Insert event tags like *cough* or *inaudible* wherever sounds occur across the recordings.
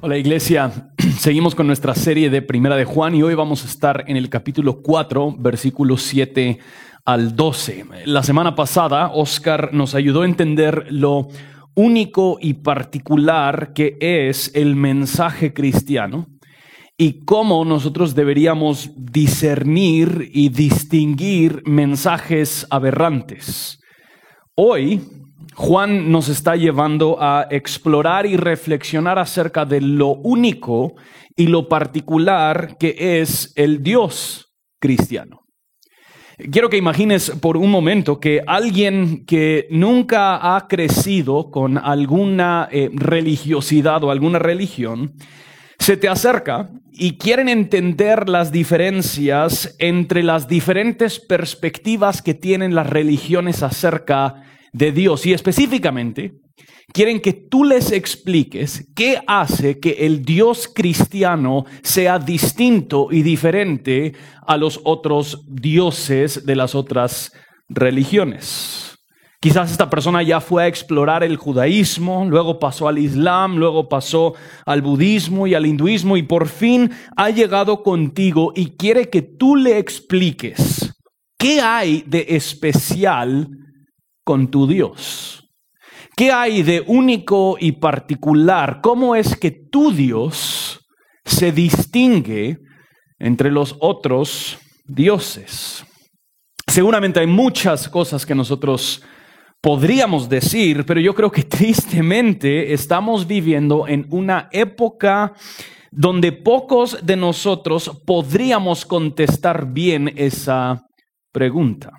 Hola iglesia, *clears throat* seguimos con nuestra serie de Primera de Juan y hoy vamos a estar en el capítulo 4, versículos 7 al 12. La semana pasada Oscar nos ayudó a entender lo único y particular que es el mensaje cristiano y cómo nosotros deberíamos discernir y distinguir mensajes aberrantes. Hoy Juan nos está llevando a explorar y reflexionar acerca de lo único y lo particular que es el Dios cristiano. Quiero que imagines por un momento que alguien que nunca ha crecido con alguna eh, religiosidad o alguna religión, se te acerca y quieren entender las diferencias entre las diferentes perspectivas que tienen las religiones acerca de Dios y específicamente quieren que tú les expliques qué hace que el Dios cristiano sea distinto y diferente a los otros dioses de las otras religiones. Quizás esta persona ya fue a explorar el judaísmo, luego pasó al islam, luego pasó al budismo y al hinduismo y por fin ha llegado contigo y quiere que tú le expliques qué hay de especial con tu Dios? ¿Qué hay de único y particular? ¿Cómo es que tu Dios se distingue entre los otros dioses? Seguramente hay muchas cosas que nosotros podríamos decir, pero yo creo que *laughs* tristemente estamos viviendo en una época donde pocos de nosotros podríamos contestar bien esa pregunta.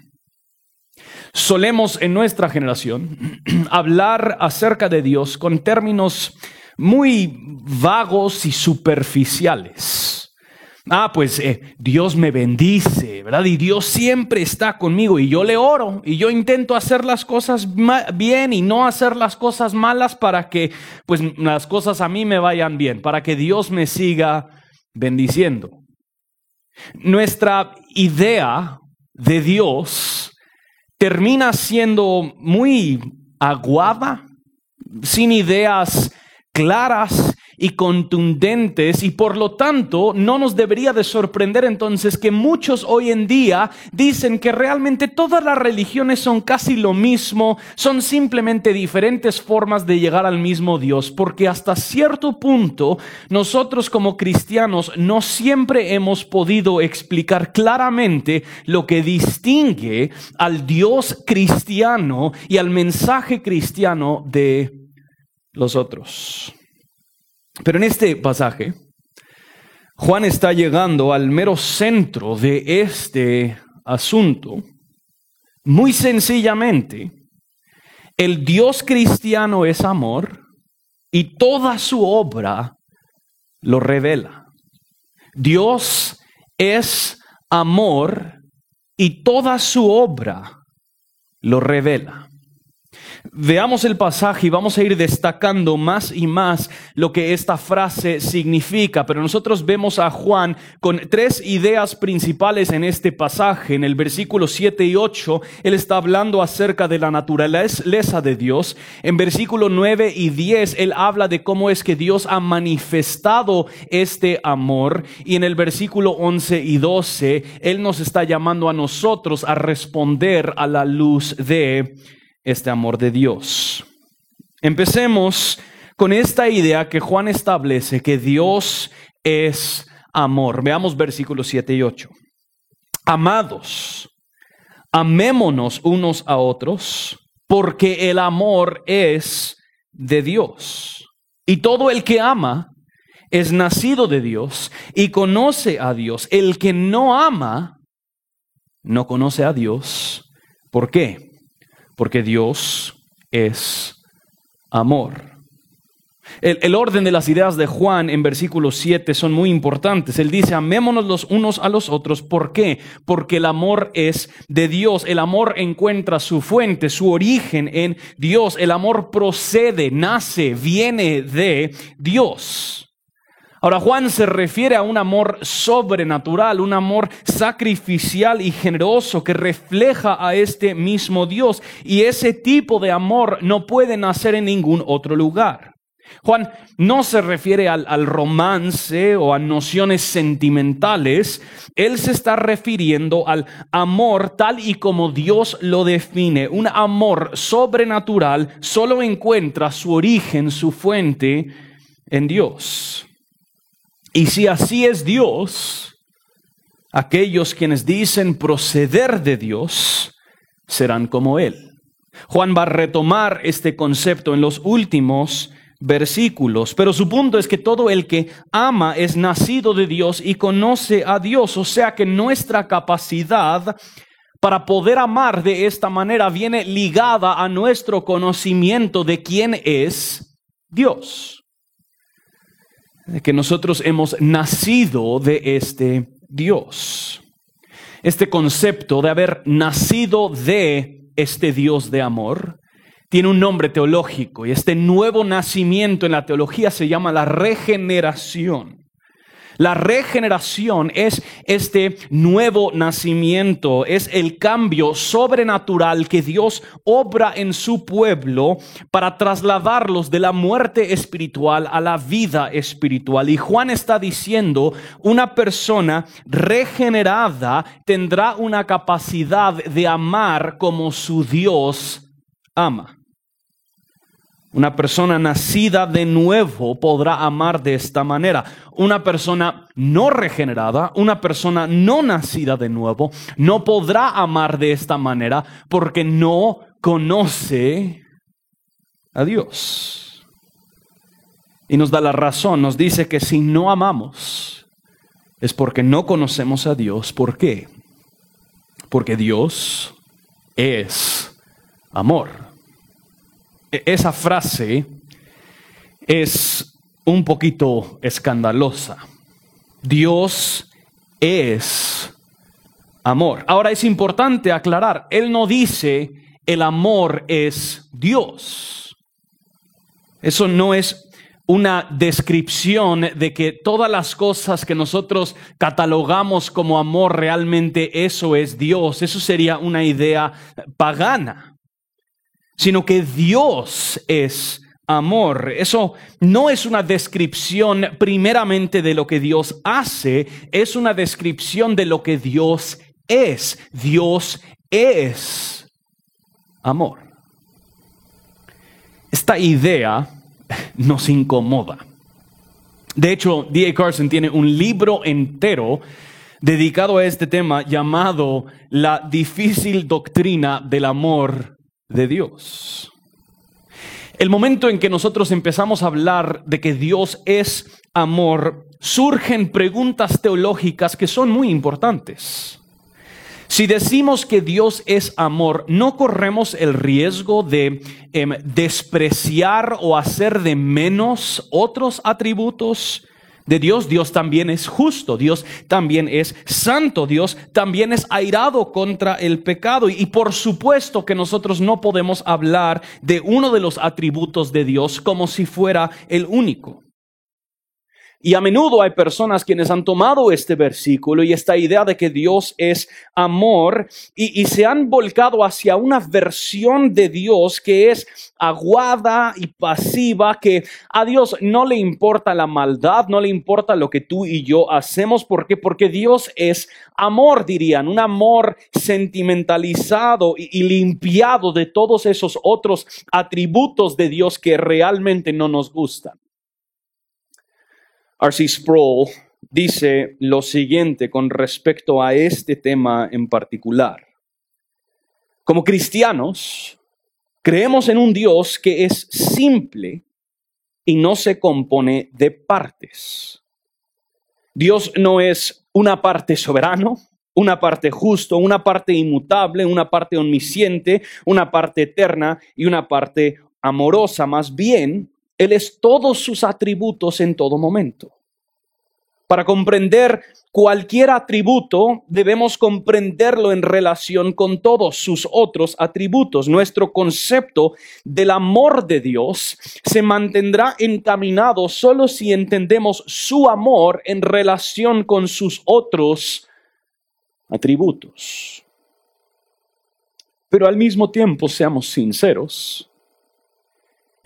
Solemos en nuestra generación *clears throat* hablar acerca de Dios con términos muy vagos y superficiales. Ah, pues eh, Dios me bendice, ¿verdad? Y Dios siempre está conmigo y yo le oro y yo intento hacer las cosas bien y no hacer las cosas malas para que pues las cosas a mí me vayan bien, para que Dios me siga bendiciendo. Nuestra idea de Dios termina siendo muy aguada, sin ideas claras y contundentes y por lo tanto no nos debería de sorprender entonces que muchos hoy en día dicen que realmente todas las religiones son casi lo mismo, son simplemente diferentes formas de llegar al mismo Dios, porque hasta cierto punto nosotros como cristianos no siempre hemos podido explicar claramente lo que distingue al Dios cristiano y al mensaje cristiano de los otros. Pero en este pasaje, Juan está llegando al mero centro de este asunto. Muy sencillamente, el Dios cristiano es amor y toda su obra lo revela. Dios es amor y toda su obra lo revela. Veamos el pasaje y vamos a ir destacando más y más lo que esta frase significa, pero nosotros vemos a Juan con tres ideas principales en este pasaje. En el versículo 7 y 8, él está hablando acerca de la naturaleza de Dios. En versículo 9 y 10, él habla de cómo es que Dios ha manifestado este amor. Y en el versículo 11 y 12, él nos está llamando a nosotros a responder a la luz de este amor de Dios. Empecemos con esta idea que Juan establece, que Dios es amor. Veamos versículos 7 y 8. Amados, amémonos unos a otros, porque el amor es de Dios. Y todo el que ama es nacido de Dios y conoce a Dios. El que no ama, no conoce a Dios. ¿Por qué? Porque Dios es amor. El, orden de las ideas de Juan en versículo 7 son muy importantes. Él dice, amémonos los unos a los otros. ¿Por qué? Porque el amor es de Dios. El amor encuentra su fuente, su origen en Dios. El amor procede, nace, viene de Dios. Ahora Juan se refiere a un amor sobrenatural, un amor sacrificial y generoso que refleja a este mismo Dios. Y ese tipo de amor no puede nacer en ningún otro lugar. Juan no se refiere al, al, romance o a nociones sentimentales, él se está refiriendo al amor tal y como Dios lo define. Un amor sobrenatural solo encuentra su origen, su fuente en Dios. Y si así es Dios, aquellos quienes dicen proceder de Dios serán como Él. Juan va a retomar este concepto en los últimos versículos, pero su punto es que todo el que ama es nacido de Dios y conoce a Dios, o sea que nuestra capacidad para poder amar de esta manera viene ligada a nuestro conocimiento de quién es Dios. Que nosotros hemos nacido de este Dios. Este concepto de haber nacido de este Dios de amor tiene un nombre teológico y este nuevo nacimiento en la teología se llama la regeneración. La regeneración es este nuevo nacimiento, es el cambio sobrenatural que Dios obra en su pueblo para trasladarlos de la muerte espiritual a la vida espiritual. Y Juan está diciendo, una persona regenerada tendrá una capacidad de amar como su Dios ama. Una persona nacida de nuevo podrá amar de esta manera. Una persona no regenerada, una persona no nacida de nuevo, no podrá amar de esta manera porque no conoce a Dios. Y nos da la razón, nos dice que si no amamos es porque no conocemos a Dios. ¿Por qué? Porque Dios es amor. E-, esa frase es un poquito escandalosa. Dios es amor. Ahora es importante aclarar, Él no dice el amor es Dios. Eso no es una descripción de que todas las cosas que nosotros catalogamos como amor realmente eso es Dios. Eso sería una idea pagana sino que Dios es amor. Eso no es una descripción primeramente de lo que Dios hace, es una descripción de lo que Dios es. Dios es amor. Esta idea *laughs* nos incomoda. De hecho, D.A. Carson tiene un libro entero dedicado a este tema llamado La difícil doctrina del amor de Dios. El momento en que nosotros empezamos a hablar de que Dios es amor, surgen preguntas teológicas que son muy importantes. Si decimos que Dios es amor, ¿no corremos el riesgo de em, despreciar o hacer de menos otros atributos de Dios. Dios también es justo, Dios también es santo, Dios también es airado contra el pecado. Y por supuesto que nosotros no podemos hablar de uno de los atributos de Dios como si fuera el único. Y a menudo hay personas quienes han tomado este versículo y esta idea de que Dios es amor y, se han volcado hacia una versión de Dios que es aguada y pasiva, que a Dios no le importa la maldad, no le importa lo que tú y yo hacemos. ¿Por qué? Porque Dios es amor, dirían, un amor sentimentalizado y limpiado de todos esos otros atributos de Dios que realmente no nos gustan. R.C. Sproul dice lo siguiente con respecto a este tema en particular. Como cristianos, creemos en un Dios que es simple y no se compone de partes. Dios no es una parte soberano, una parte justo, una parte inmutable, una parte omnisciente, una parte eterna y una parte amorosa. Más bien, él es todos sus atributos en todo momento. Para comprender cualquier atributo, debemos comprenderlo en relación con todos sus otros atributos. Nuestro concepto del amor de Dios se mantendrá encaminado solo si entendemos su amor en relación con sus otros atributos. Pero al mismo tiempo, seamos sinceros,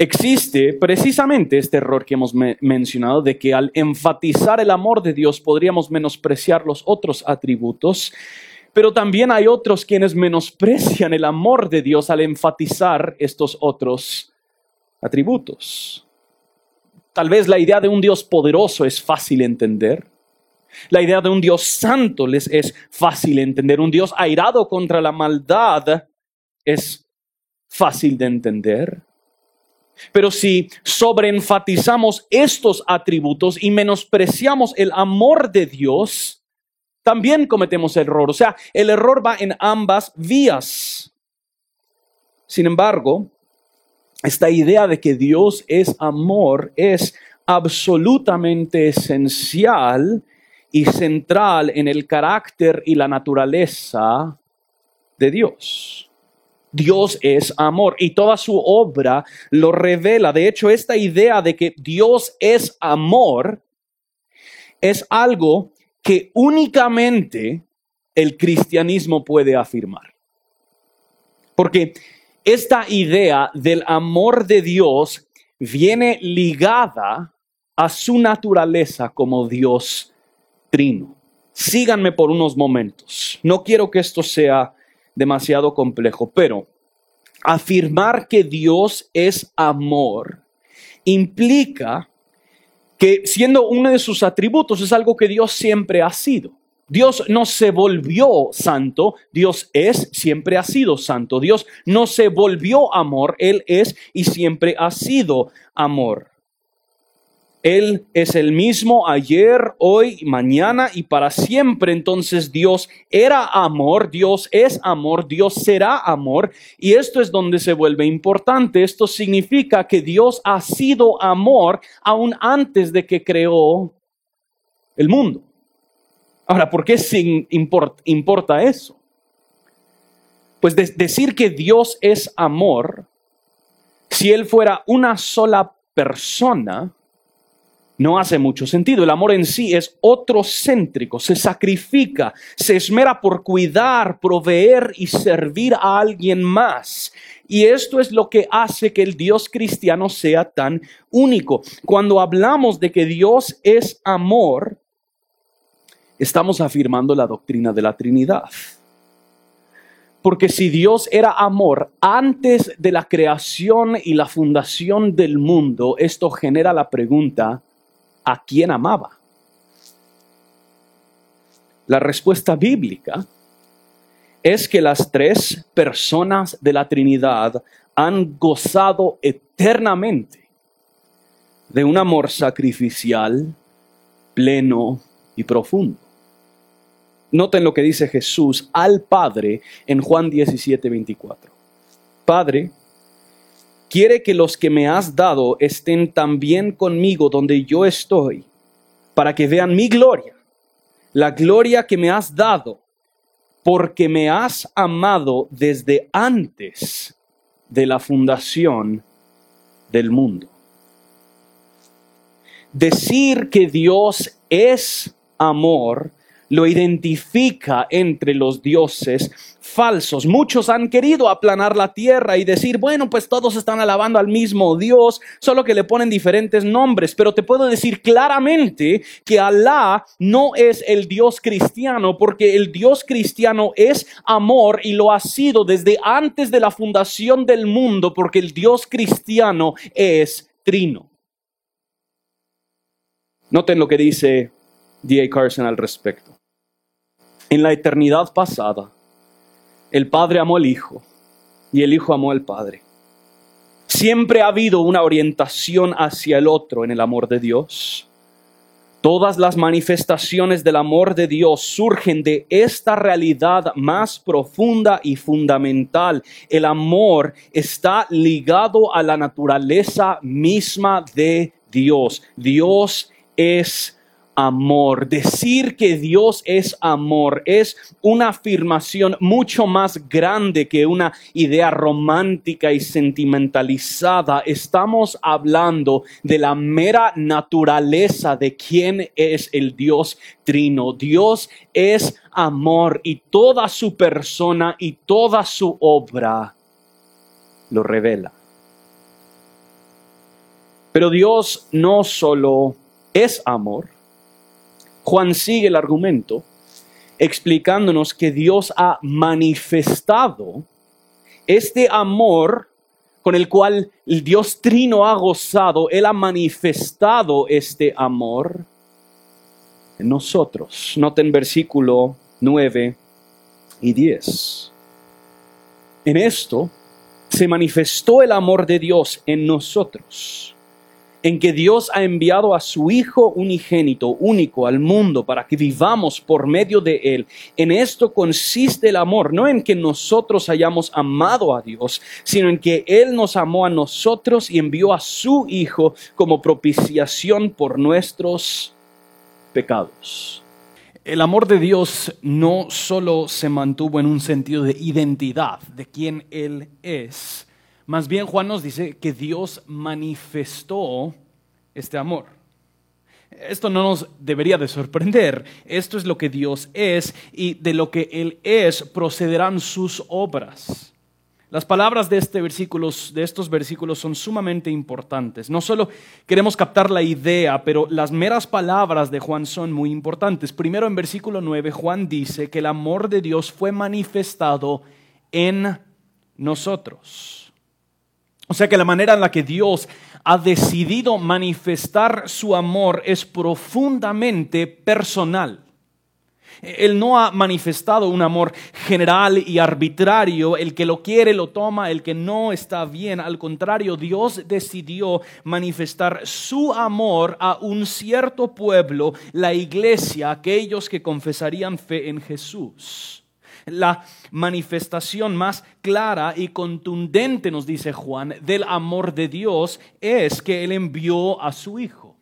Existe precisamente este error que hemos mencionado de que al enfatizar el amor de Dios podríamos menospreciar los otros atributos, pero también hay otros quienes menosprecian el amor de Dios al enfatizar estos otros atributos. Tal vez la idea de un Dios poderoso es fácil entender. La idea de un Dios santo les es fácil entender. Un Dios airado contra la maldad es fácil de entender. Pero si sobreenfatizamos estos atributos y menospreciamos el amor de Dios, también cometemos error. O sea, el error va en ambas vías. Sin embargo, esta idea de que Dios es amor es absolutamente esencial y central en el carácter y la naturaleza de Dios. Dios es amor y toda su obra lo revela. De hecho, esta idea de que Dios es amor es algo que únicamente el cristianismo puede afirmar. Porque esta idea del amor de Dios viene ligada a su naturaleza como Dios trino. Síganme por unos momentos. No quiero que esto sea demasiado complejo, pero afirmar que Dios es amor implica que siendo uno de sus atributos es algo que Dios siempre ha sido. Dios no se volvió santo, Dios es, siempre ha sido santo. Dios no se volvió amor, Él es y siempre ha sido amor. Él es el mismo ayer, hoy, mañana y para siempre. Entonces Dios era amor, Dios es amor, Dios será amor. Y esto es donde se vuelve importante. Esto significa que Dios ha sido amor aún antes de que creó el mundo. Ahora, ¿por qué importa eso? Pues decir que Dios es amor, si Él fuera una sola persona, no hace mucho sentido. El amor en sí es otrocéntrico, se sacrifica, se esmera por cuidar, proveer y servir a alguien más. Y esto es lo que hace que el Dios cristiano sea tan único. Cuando hablamos de que Dios es amor, estamos afirmando la doctrina de la Trinidad. Porque si Dios era amor antes de la creación y la fundación del mundo, esto genera la pregunta, a quién amaba? La respuesta bíblica es que las tres personas de la Trinidad han gozado eternamente de un amor sacrificial, pleno y profundo. Noten lo que dice Jesús al Padre en Juan 17, 24. Padre, quiere que los que me has dado estén también conmigo donde yo estoy, para que vean mi gloria, la gloria que me has dado, porque me has amado desde antes de la fundación del mundo. Decir que Dios es amor lo identifica entre los dioses falsos. Muchos han querido aplanar la tierra y decir, bueno, pues todos están alabando al mismo Dios, solo que le ponen diferentes nombres. Pero te puedo decir claramente que Alá no es el Dios cristiano, porque el Dios cristiano es amor y lo ha sido desde antes de la fundación del mundo, porque el Dios cristiano es trino. Noten lo que dice D.A. Carson al respecto. En la eternidad pasada, el Padre amó al Hijo y el Hijo amó al Padre. Siempre ha habido una orientación hacia el otro en el amor de Dios. Todas las manifestaciones del amor de Dios surgen de esta realidad más profunda y fundamental. El amor está ligado a la naturaleza misma de Dios. Dios es amor. Decir que Dios es amor es una afirmación mucho más grande que una idea romántica y sentimentalizada. Estamos hablando de la mera naturaleza de quién es el Dios trino. Dios es amor y toda su persona y toda su obra lo revela. Pero Dios no solo es amor. Juan sigue el argumento explicándonos que Dios ha manifestado este amor con el cual el Dios Trino ha gozado, Él ha manifestado este amor en nosotros. Noten versículo 9 y 10. En esto se manifestó el amor de Dios en nosotros en que Dios ha enviado a su Hijo unigénito, único al mundo, para que vivamos por medio de Él. En esto consiste el amor, no en que nosotros hayamos amado a Dios, sino en que Él nos amó a nosotros y envió a su Hijo como propiciación por nuestros pecados. El amor de Dios no solo se mantuvo en un sentido de identidad, de quién Él es, más bien Juan nos dice que Dios manifestó este amor. Esto no nos debería de sorprender. Esto es lo que Dios es y de lo que Él es procederán sus obras. Las palabras de, este de estos versículos son sumamente importantes. No solo queremos captar la idea, pero las meras palabras de Juan son muy importantes. Primero en versículo 9, Juan dice que el amor de Dios fue manifestado en nosotros. O sea que la manera en la que Dios ha decidido manifestar su amor es profundamente personal. Él no ha manifestado un amor general y arbitrario, el que lo quiere lo toma, el que no está bien. Al contrario, Dios decidió manifestar su amor a un cierto pueblo, la iglesia, aquellos que confesarían fe en Jesús. La manifestación más clara y contundente, nos dice Juan, del amor de Dios es que Él envió a su Hijo.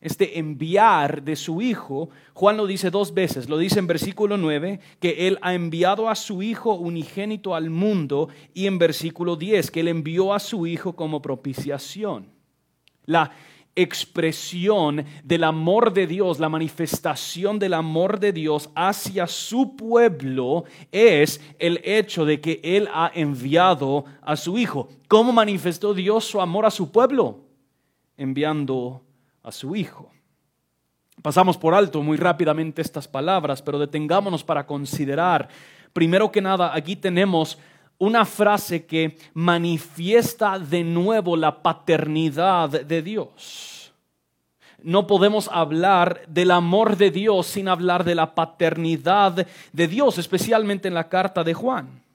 Este enviar de su Hijo, Juan lo dice dos veces, lo dice en versículo 9, que Él ha enviado a su Hijo unigénito al mundo, y en versículo 10, que Él envió a su Hijo como propiciación. La expresión del amor de Dios, la manifestación del amor de Dios hacia su pueblo es el hecho de que Él ha enviado a su Hijo. ¿Cómo manifestó Dios su amor a su pueblo? Enviando a su Hijo. Pasamos por alto muy rápidamente estas palabras, pero detengámonos para considerar, primero que nada, aquí tenemos una frase que manifiesta de nuevo la paternidad de Dios. No podemos hablar del amor de Dios sin hablar de la paternidad de Dios, especialmente en la carta de Juan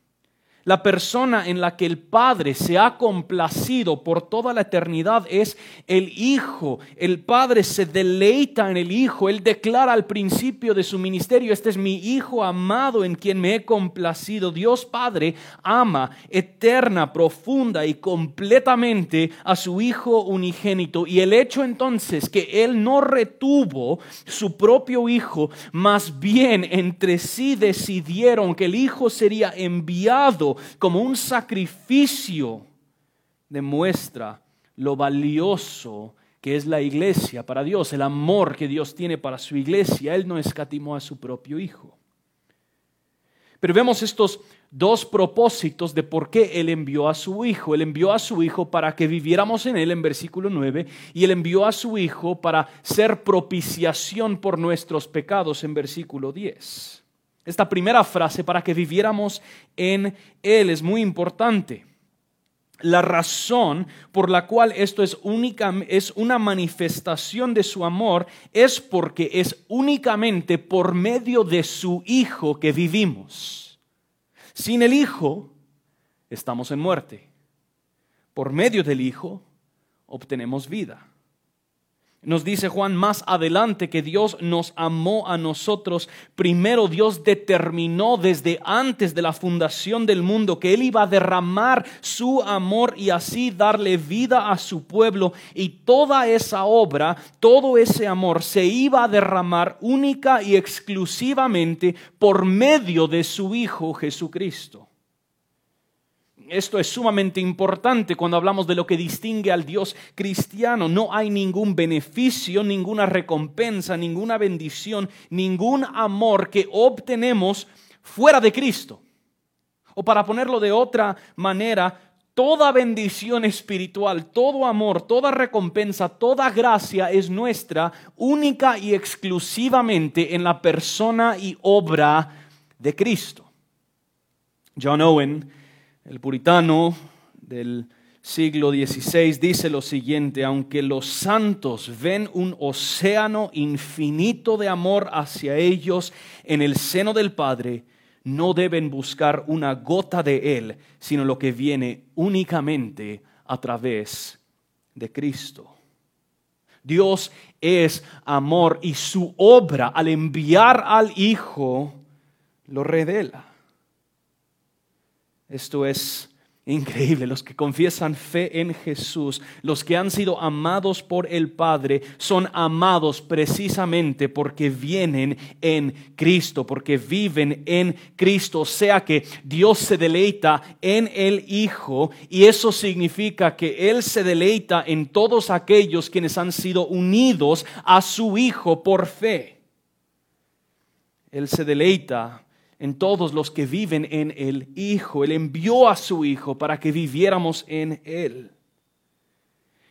la persona en la que el Padre se ha complacido por toda la eternidad es el Hijo. El Padre se deleita en el Hijo. Él declara al principio de su ministerio, este es mi Hijo amado en quien me he complacido. Dios Padre ama eterna, profunda y completamente a su Hijo unigénito. Y el hecho entonces que Él no retuvo su propio Hijo, más bien entre sí decidieron que el Hijo sería enviado como un sacrificio, demuestra lo valioso que es la iglesia para Dios, el amor que Dios tiene para su iglesia. Él no escatimó a su propio Hijo. Pero vemos estos dos propósitos de por qué Él envió a su Hijo. Él envió a su Hijo para que viviéramos en Él en versículo 9 y Él envió a su Hijo para ser propiciación por nuestros pecados en versículo 10. Esta primera frase, para que viviéramos en Él, es muy importante. La razón por la cual esto es, única, es una manifestación de su amor es porque es únicamente por medio de su Hijo que vivimos. Sin el Hijo estamos en muerte. Por medio del Hijo obtenemos vida. Nos dice Juan más adelante que Dios nos amó a nosotros. Primero Dios determinó desde antes de la fundación del mundo que Él iba a derramar su amor y así darle vida a su pueblo. Y toda esa obra, todo ese amor se iba a derramar única y exclusivamente por medio de su Hijo Jesucristo. Esto es sumamente importante cuando hablamos de lo que distingue al Dios cristiano. No hay ningún beneficio, ninguna recompensa, ninguna bendición, ningún amor que obtenemos fuera de Cristo. O para ponerlo de otra manera, Toda bendición espiritual, todo amor, toda recompensa, toda gracia es nuestra única y exclusivamente en la persona y obra de Cristo. John Owen, el puritano del siglo XVI, dice lo siguiente, aunque los santos ven un océano infinito de amor hacia ellos en el seno del Padre, no deben buscar una gota de Él, sino lo que viene únicamente a través de Cristo. Dios es amor y su obra al enviar al Hijo lo revela. Esto es Increíble, los que confiesan fe en Jesús, los que han sido amados por el Padre, son amados precisamente porque vienen en Cristo, porque viven en Cristo. O sea que Dios se deleita en el Hijo y eso significa que Él se deleita en todos aquellos quienes han sido unidos a su Hijo por fe. Él se deleita en todos los que viven en el Hijo. Él envió a su Hijo para que viviéramos en Él.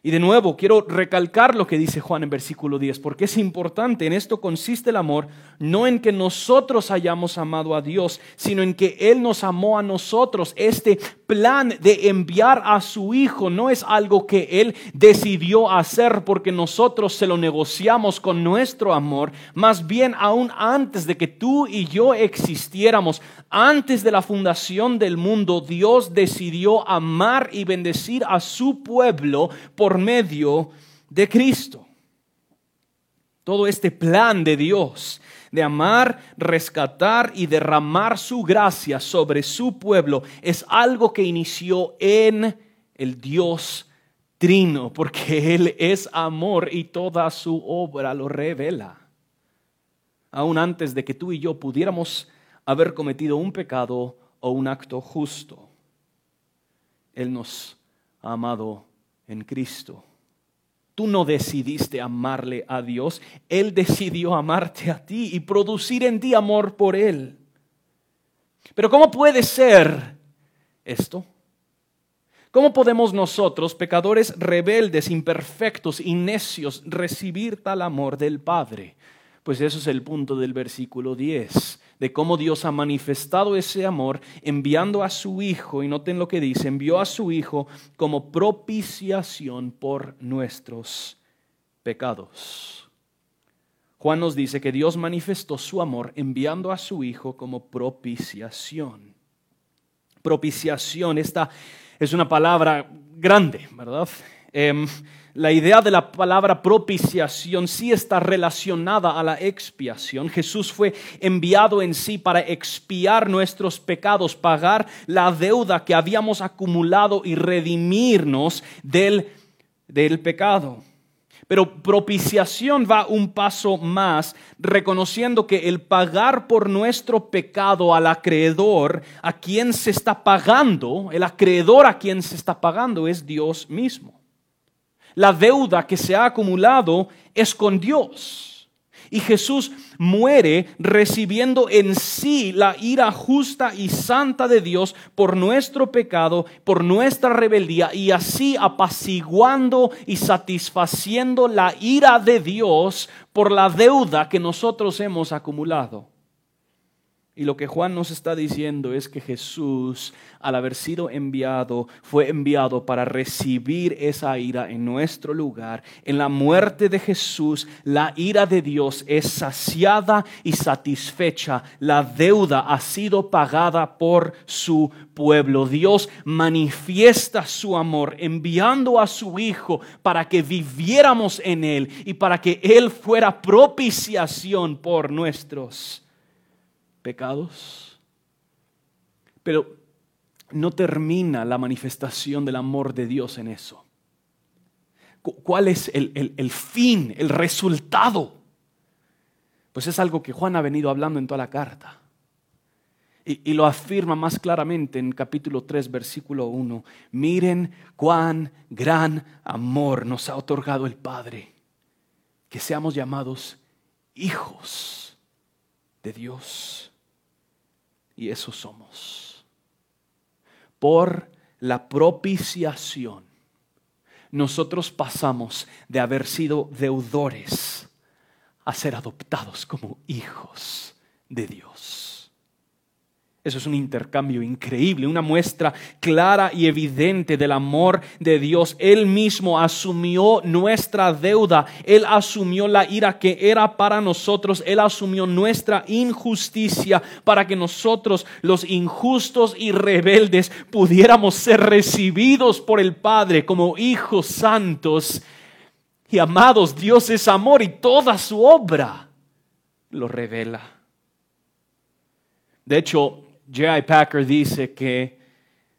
Y de nuevo, quiero recalcar lo que dice Juan en versículo 10, porque es importante. En esto consiste el amor, no en que nosotros hayamos amado a Dios, sino en que Él nos amó a nosotros. Este plan de enviar a su Hijo no es algo que Él decidió hacer porque nosotros se lo negociamos con nuestro amor. Más bien, aún antes de que tú y yo existiéramos, antes de la fundación del mundo, Dios decidió amar y bendecir a su pueblo por medio de Cristo. Todo este plan de Dios de amar, rescatar y derramar su gracia sobre su pueblo es algo que inició en el Dios Trino, porque Él es amor y toda su obra lo revela. Aún antes de que tú y yo pudiéramos haber cometido un pecado o un acto justo. Él nos ha amado en Cristo. Tú no decidiste amarle a Dios, Él decidió amarte a ti y producir en ti amor por Él. Pero ¿cómo puede ser esto? ¿Cómo podemos nosotros, pecadores rebeldes, imperfectos y necios, recibir tal amor del Padre? Pues eso es el punto del versículo 10 de cómo Dios ha manifestado ese amor enviando a su Hijo, y noten lo que dice, envió a su Hijo como propiciación por nuestros pecados. Juan nos dice que Dios manifestó su amor enviando a su Hijo como propiciación. Propiciación, esta es una palabra grande, ¿verdad? Em, la idea de la palabra propiciación sí está relacionada a la expiación. Jesús fue enviado en sí para expiar nuestros pecados, pagar la deuda que habíamos acumulado y redimirnos del, del pecado. Pero propiciación va un paso más, reconociendo que el pagar por nuestro pecado al acreedor, a quien se está pagando, el acreedor a quien se está pagando es Dios mismo. La deuda que se ha acumulado es con Dios. Y Jesús muere recibiendo en sí la ira justa y santa de Dios por nuestro pecado, por nuestra rebeldía, y así apaciguando y satisfaciendo la ira de Dios por la deuda que nosotros hemos acumulado. Y lo que Juan nos está diciendo es que Jesús, al haber sido enviado, fue enviado para recibir esa ira en nuestro lugar. En la muerte de Jesús, la ira de Dios es saciada y satisfecha. La deuda ha sido pagada por su pueblo. Dios manifiesta su amor enviando a su Hijo para que viviéramos en Él y para que Él fuera propiciación por nuestros pecados. Pero no termina la manifestación del amor de Dios en eso. ¿Cuál es el, fin, el resultado? Pues es algo que Juan ha venido hablando en toda la carta. Y, y, lo afirma más claramente en capítulo 3, versículo 1. Miren cuán gran amor nos ha otorgado el Padre, que seamos llamados hijos de Dios y eso somos. Por la propiciación, nosotros pasamos de haber sido deudores a ser adoptados como hijos de Dios. Eso es un intercambio increíble, una muestra clara y evidente del amor de Dios. Él mismo asumió nuestra deuda, Él asumió la ira que era para nosotros, Él asumió nuestra injusticia para que nosotros, los injustos y rebeldes, pudiéramos ser recibidos por el Padre como hijos santos y amados. Dios es amor y toda su obra lo revela. De hecho, J.I. Packer dice que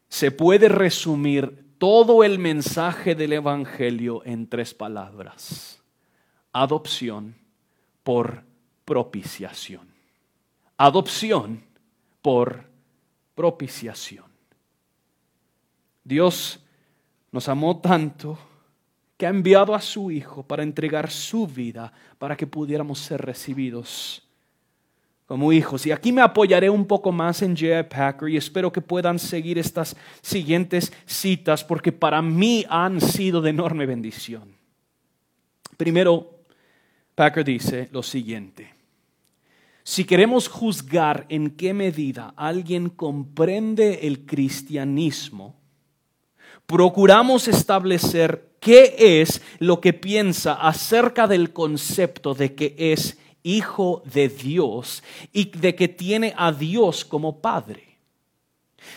se puede resumir todo el mensaje del Evangelio en tres palabras. Adopción por propiciación. Adopción por propiciación. Dios nos amó tanto que ha enviado a su Hijo para entregar su vida para que pudiéramos ser recibidos como hijos. Y aquí me apoyaré un poco más en J.I. Packer y espero que puedan seguir estas siguientes citas porque para mí han sido de enorme bendición. Primero, Packer dice lo siguiente. Si queremos juzgar en qué medida alguien comprende el cristianismo, procuramos establecer qué es lo que piensa acerca del concepto de que es hijo de Dios y de que tiene a Dios como Padre.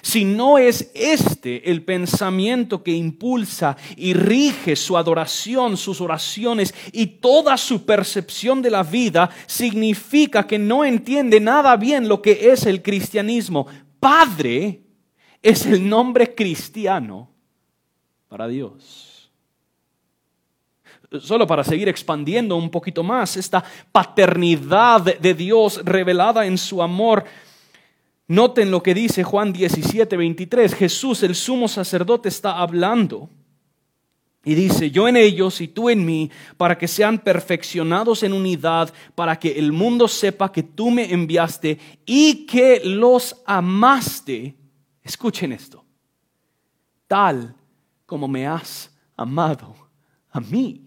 Si no es este el pensamiento que impulsa y rige su adoración, sus oraciones y toda su percepción de la vida, significa que no entiende nada bien lo que es el cristianismo. Padre es el nombre cristiano para Dios solo para seguir expandiendo un poquito más esta paternidad de Dios revelada en su amor. Noten lo que dice Juan 17, 23. Jesús, el sumo sacerdote, está hablando. Y dice, yo en ellos y tú en mí, para que sean perfeccionados en unidad, para que el mundo sepa que tú me enviaste y que los amaste. Escuchen esto, tal como me has amado a mí.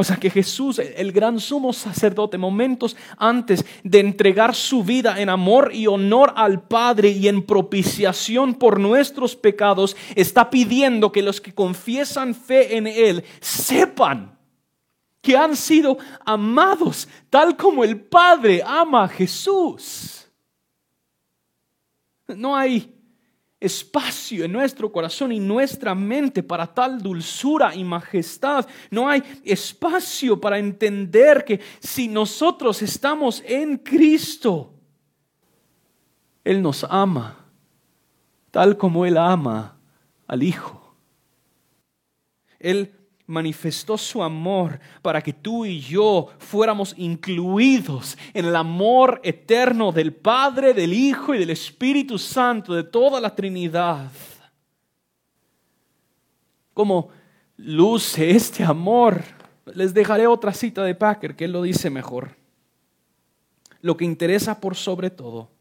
O sea que Jesús, el gran sumo sacerdote, momentos antes de entregar su vida en amor y honor al Padre y en propiciación por nuestros pecados, está pidiendo que los que confiesan fe en Él sepan que han sido amados tal como el Padre ama a Jesús. No hay espacio en nuestro corazón y nuestra mente para tal dulzura y majestad. No hay espacio para entender que si nosotros estamos en Cristo, Él nos ama tal como Él ama al Hijo. Él manifestó su amor para que tú y yo fuéramos incluidos en el amor eterno del Padre, del Hijo y del Espíritu Santo, de toda la Trinidad. ¿Cómo luce este amor? Les dejaré otra cita de Packer que él lo dice mejor. Lo que interesa por sobre todo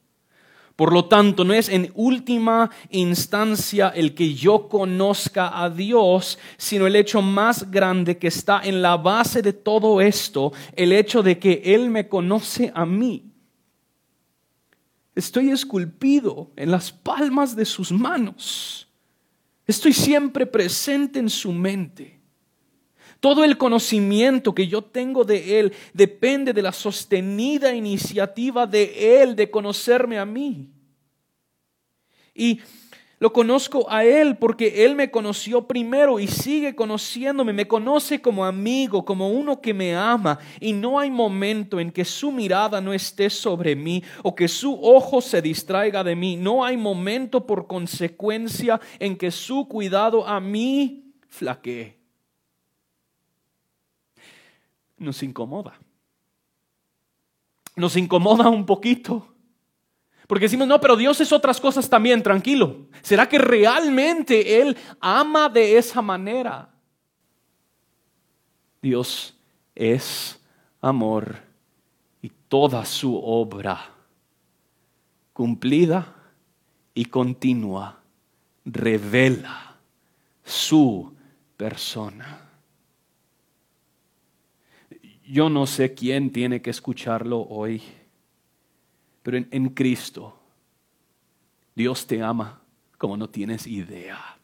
por lo tanto, no es en última instancia el que yo conozca a Dios, sino el hecho más grande que está en la base de todo esto, el hecho de que Él me conoce a mí. Estoy esculpido en las palmas de sus manos. Estoy siempre presente en su mente. Todo el conocimiento que yo tengo de Él depende de la sostenida iniciativa de Él de conocerme a mí. Y lo conozco a Él porque Él me conoció primero y sigue conociéndome, me conoce como amigo, como uno que me ama. Y no hay momento en que su mirada no esté sobre mí o que su ojo se distraiga de mí. No hay momento por consecuencia en que su cuidado a mí flaquee nos incomoda. Nos incomoda un poquito. Porque decimos, no, pero Dios es otras cosas también, tranquilo. ¿Será que realmente Él ama de esa manera? Dios es amor y toda su obra cumplida y continua revela su persona. Yo no sé quién tiene que escucharlo hoy, pero en, Cristo Dios te ama como no tienes idea.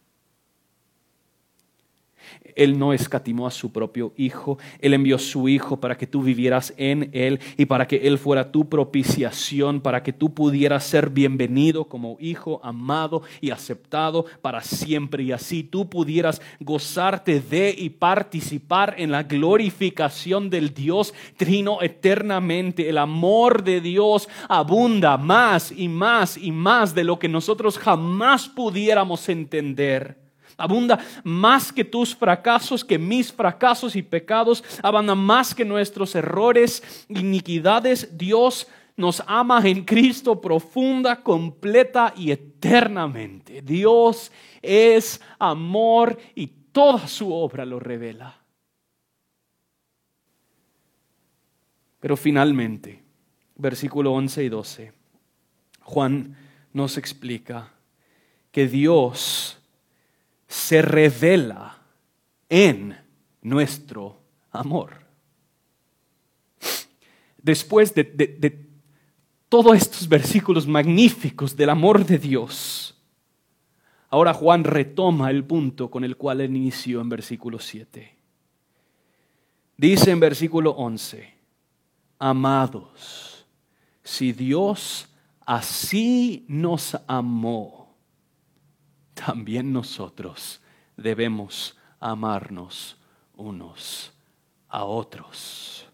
Él no escatimó a su propio Hijo, Él envió su Hijo para que tú vivieras en Él y para que Él fuera tu propiciación, para que tú pudieras ser bienvenido como hijo amado y aceptado para siempre y así tú pudieras gozarte de y participar en la glorificación del Dios Trino eternamente. El amor de Dios abunda más y más y más de lo que nosotros jamás pudiéramos entender. Abunda más que tus fracasos, que mis fracasos y pecados. Abunda más que nuestros errores, iniquidades. Dios nos ama en Cristo profunda, completa y eternamente. Dios es amor y toda su obra lo revela. Pero finalmente, versículo 11 y 12, Juan nos explica que Dios se revela en nuestro amor. Después de, todos estos versículos magníficos del amor de Dios, ahora Juan retoma el punto con el cual inició en versículo 7. Dice en versículo 11, amados, si Dios así nos amó, también nosotros debemos amarnos unos a otros.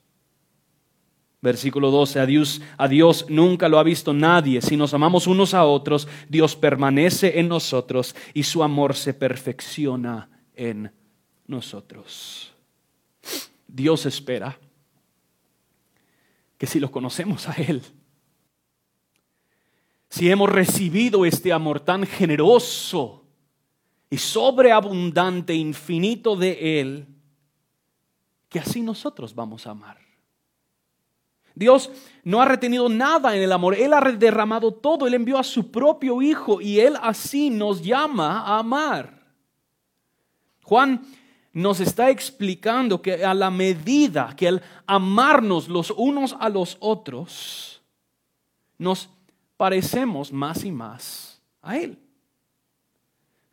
Versículo 12, a Dios, a Dios nunca lo ha visto nadie. Si nos amamos unos a otros, Dios permanece en nosotros y su amor se perfecciona en nosotros. Dios espera que si lo conocemos a Él, si hemos recibido este amor tan generoso y sobreabundante, infinito de Él, que así nosotros vamos a amar. Dios no ha retenido nada en el amor, Él ha derramado todo, Él envió a su propio Hijo y Él así nos llama a amar. Juan nos está explicando que a la medida que el amarnos los unos a los otros, nos parecemos más y más a Él.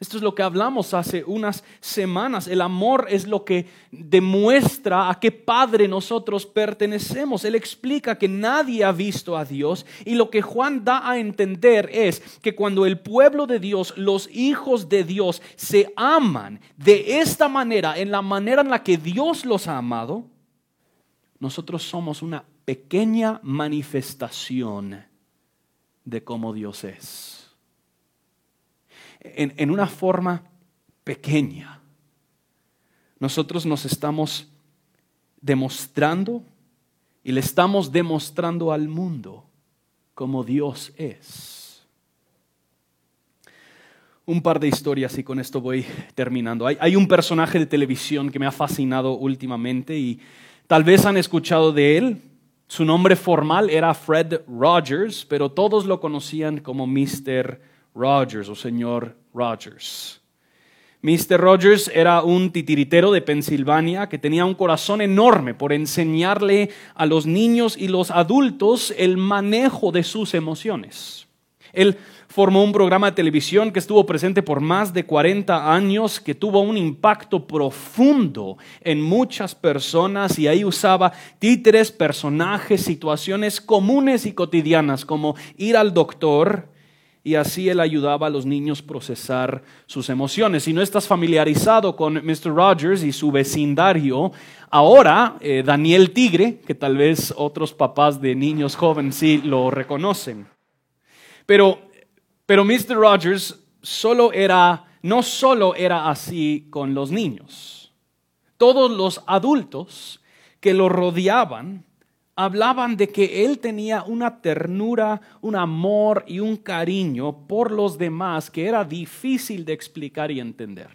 Esto es lo que hablamos hace unas semanas. El amor es lo que demuestra a qué Padre nosotros pertenecemos. Él explica que nadie ha visto a Dios y lo que Juan da a entender es que cuando el pueblo de Dios, los hijos de Dios, se aman de esta manera, en la manera en la que Dios los ha amado, nosotros somos una pequeña manifestación de cómo Dios es. En, una forma pequeña, nosotros nos estamos demostrando y le estamos demostrando al mundo cómo Dios es. Un par de historias y con esto voy terminando. Hay, hay, un personaje de televisión que me ha fascinado últimamente y tal vez han escuchado de él. Su nombre formal era Fred Rogers, pero todos lo conocían como Mr. Rogers o señor Rogers. Mr. Rogers era un titiritero de Pensilvania que tenía un corazón enorme por enseñarle a los niños y los adultos el manejo de sus emociones. Formó un programa de televisión que estuvo presente por más de 40 años, que tuvo un impacto profundo en muchas personas y ahí usaba títeres, personajes, situaciones comunes y cotidianas como ir al doctor, y así él ayudaba a los niños a procesar sus emociones. Si no estás familiarizado con Mr. Rogers y su vecindario, ahora eh, Daniel Tigre, que tal vez otros papás de niños jóvenes sí lo reconocen. Pero pero Mr. Rogers solo era, no solo era así con los niños. Todos los adultos que lo rodeaban hablaban de que él tenía una ternura, un amor y un cariño por los demás que era difícil de explicar y entender.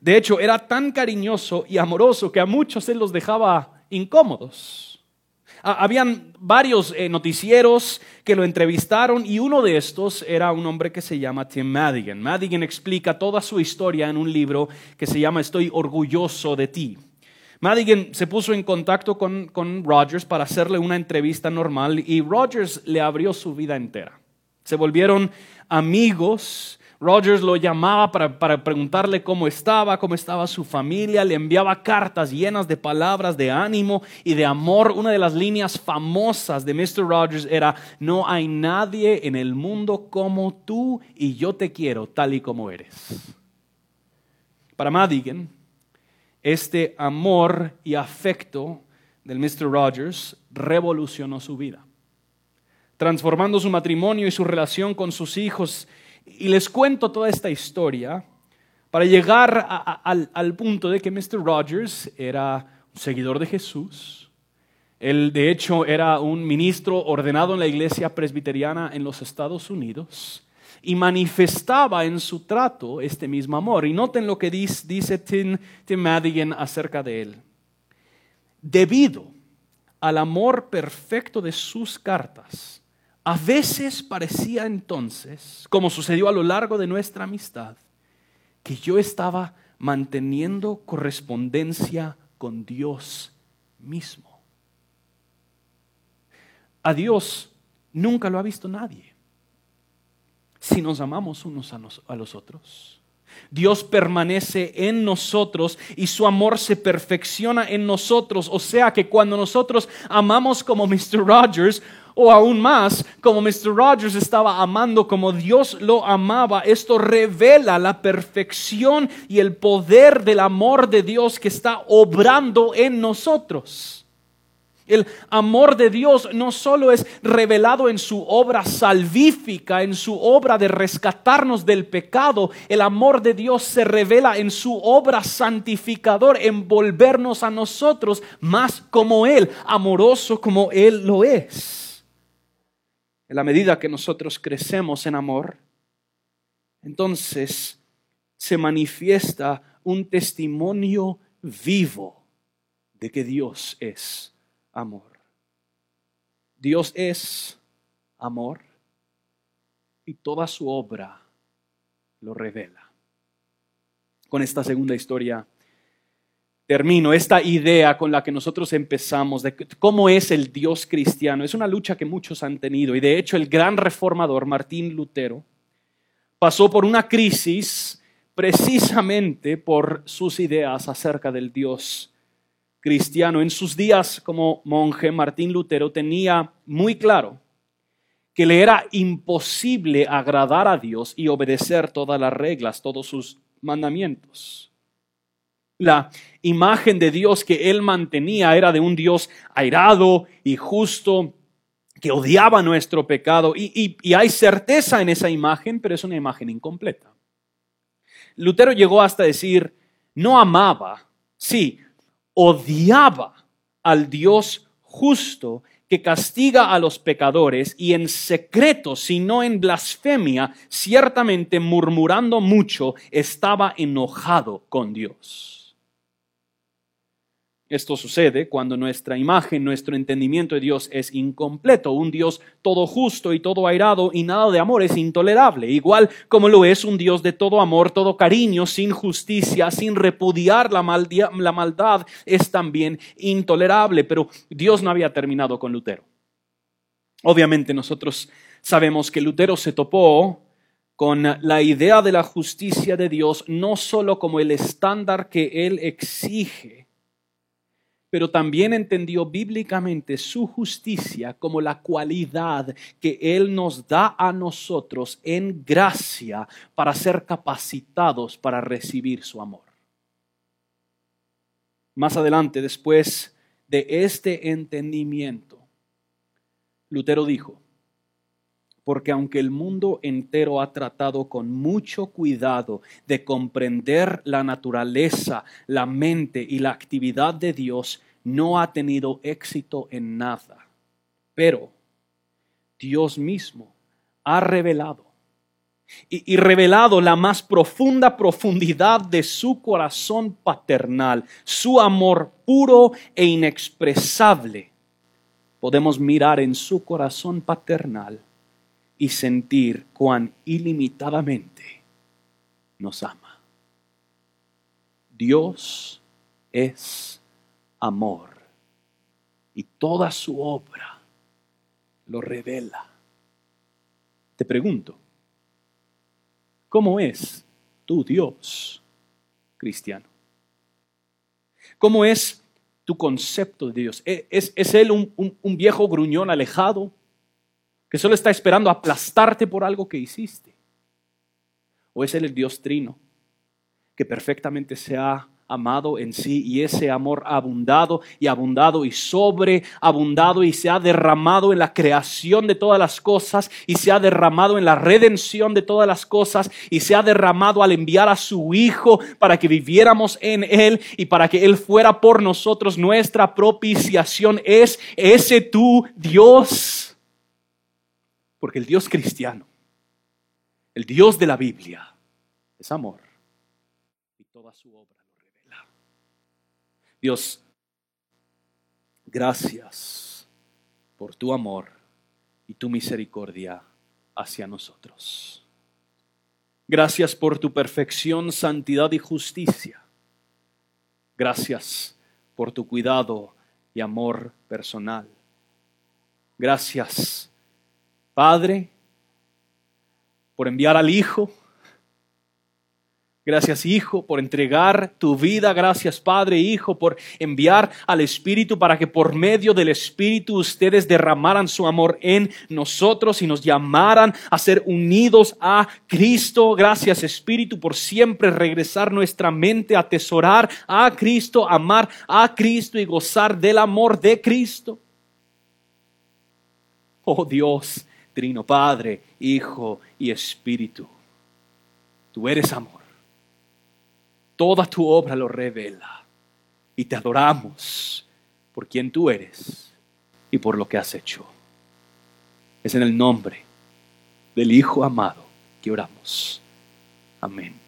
De hecho, era tan cariñoso y amoroso que a muchos él los dejaba incómodos. Habían varios eh, noticieros que lo entrevistaron y uno de estos era un hombre que se llama Tim Madigan. Madigan explica toda su historia en un libro que se llama Estoy orgulloso de ti. Madigan se puso en contacto con, con Rogers para hacerle una entrevista normal y Rogers le abrió su vida entera. Se volvieron amigos Rogers lo llamaba para, preguntarle cómo estaba, cómo estaba su familia, le enviaba cartas llenas de palabras de ánimo y de amor. Una de las líneas famosas de Mr. Rogers era, no hay nadie en el mundo como tú y yo te quiero tal y como eres. Para Madigan, este amor y afecto del Mr. Rogers revolucionó su vida, transformando su matrimonio y su relación con sus hijos y les cuento toda esta historia para llegar al, punto de que Mr. Rogers era un seguidor de Jesús. Él, de hecho, era un ministro ordenado en la iglesia presbiteriana en los Estados Unidos y manifestaba en su trato este mismo amor. Y noten lo que dice, Tim, Tim Madigan acerca de él. Debido al amor perfecto de sus cartas, a veces parecía entonces, como sucedió a lo largo de nuestra amistad, que yo estaba manteniendo correspondencia con Dios mismo. A Dios nunca lo ha visto nadie. Si nos amamos unos a, los otros. Dios permanece en nosotros y su amor se perfecciona en nosotros. O sea que cuando nosotros amamos como Mr. Rogers, o aún más, como Mr. Rogers estaba amando como Dios lo amaba, esto revela la perfección y el poder del amor de Dios que está obrando en nosotros. El amor de Dios no solo es revelado en su obra salvífica, en su obra de rescatarnos del pecado, el amor de Dios se revela en su obra santificador, en volvernos a nosotros más como Él, amoroso como Él lo es. En la medida que nosotros crecemos en amor, entonces se manifiesta un testimonio vivo de que Dios es amor. Dios es amor y toda su obra lo revela. Con esta segunda historia termino, esta idea con la que nosotros empezamos de cómo es el Dios cristiano. Es una lucha que muchos han tenido y de hecho el gran reformador Martín Lutero pasó por una crisis precisamente por sus ideas acerca del Dios cristiano. En sus días como monje, Martín Lutero tenía muy claro que le era imposible agradar a Dios y obedecer todas las reglas, todos sus mandamientos. La imagen de Dios que él mantenía era de un Dios airado y justo, que odiaba nuestro pecado. Y, hay certeza en esa imagen, pero es una imagen incompleta. Lutero llegó hasta decir, no amaba, sí, odiaba al Dios justo que castiga a los pecadores y en secreto, si no en blasfemia, ciertamente murmurando mucho, estaba enojado con Dios. Esto sucede cuando nuestra imagen, nuestro entendimiento de Dios es incompleto. Un Dios todo justo y todo airado y nada de amor es intolerable. Igual como lo es un Dios de todo amor, todo cariño, sin justicia, sin repudiar la, maldad, es también intolerable. Pero Dios no había terminado con Lutero. Obviamente nosotros sabemos que Lutero se topó con la idea de la justicia de Dios no solo como el estándar que Él exige, pero también entendió bíblicamente su justicia como la cualidad que Él nos da a nosotros en gracia para ser capacitados para recibir su amor. Más adelante, después de este entendimiento, Lutero dijo, porque aunque el mundo entero ha tratado con mucho cuidado de comprender la naturaleza, la mente y la actividad de Dios, no ha tenido éxito en nada. Pero Dios mismo ha revelado y, revelado la más profunda profundidad de su corazón paternal, su amor puro e inexpresable podemos mirar en su corazón paternal y sentir cuán ilimitadamente nos ama. Dios es amor y toda su obra lo revela. Te pregunto, ¿cómo es tu Dios cristiano? ¿Cómo es tu concepto de Dios? ¿E-, ¿Es, es Él un, un viejo gruñón alejado que solo está esperando aplastarte por algo que hiciste? ¿O es el Dios trino que perfectamente se ha amado en sí y ese amor abundado y abundado y sobreabundado y se ha derramado en la creación de todas las cosas y se ha derramado en la redención de todas las cosas y se ha derramado al enviar a su Hijo para que viviéramos en Él y para que Él fuera por nosotros nuestra propiciación. Es ese tu Dios. Porque el Dios cristiano, el Dios de la Biblia, es amor y toda su obra Dios, gracias por tu amor y tu misericordia hacia nosotros. Gracias por tu perfección, santidad y justicia. Gracias por tu cuidado y amor personal. Gracias, Padre, por enviar al Hijo Gracias Hijo por entregar tu vida. Gracias Padre, Hijo, por enviar al Espíritu para que por medio del Espíritu ustedes derramaran su amor en nosotros y nos llamaran a ser unidos a Cristo. Gracias Espíritu por siempre regresar nuestra mente atesorar a Cristo, amar a Cristo y gozar del amor de Cristo. Oh Dios, Trino Padre, Hijo y Espíritu. Tú eres amor Toda tu obra lo revela. Y te adoramos por quien tú eres y por lo que has hecho. Es en el nombre del Hijo amado que oramos. Amén.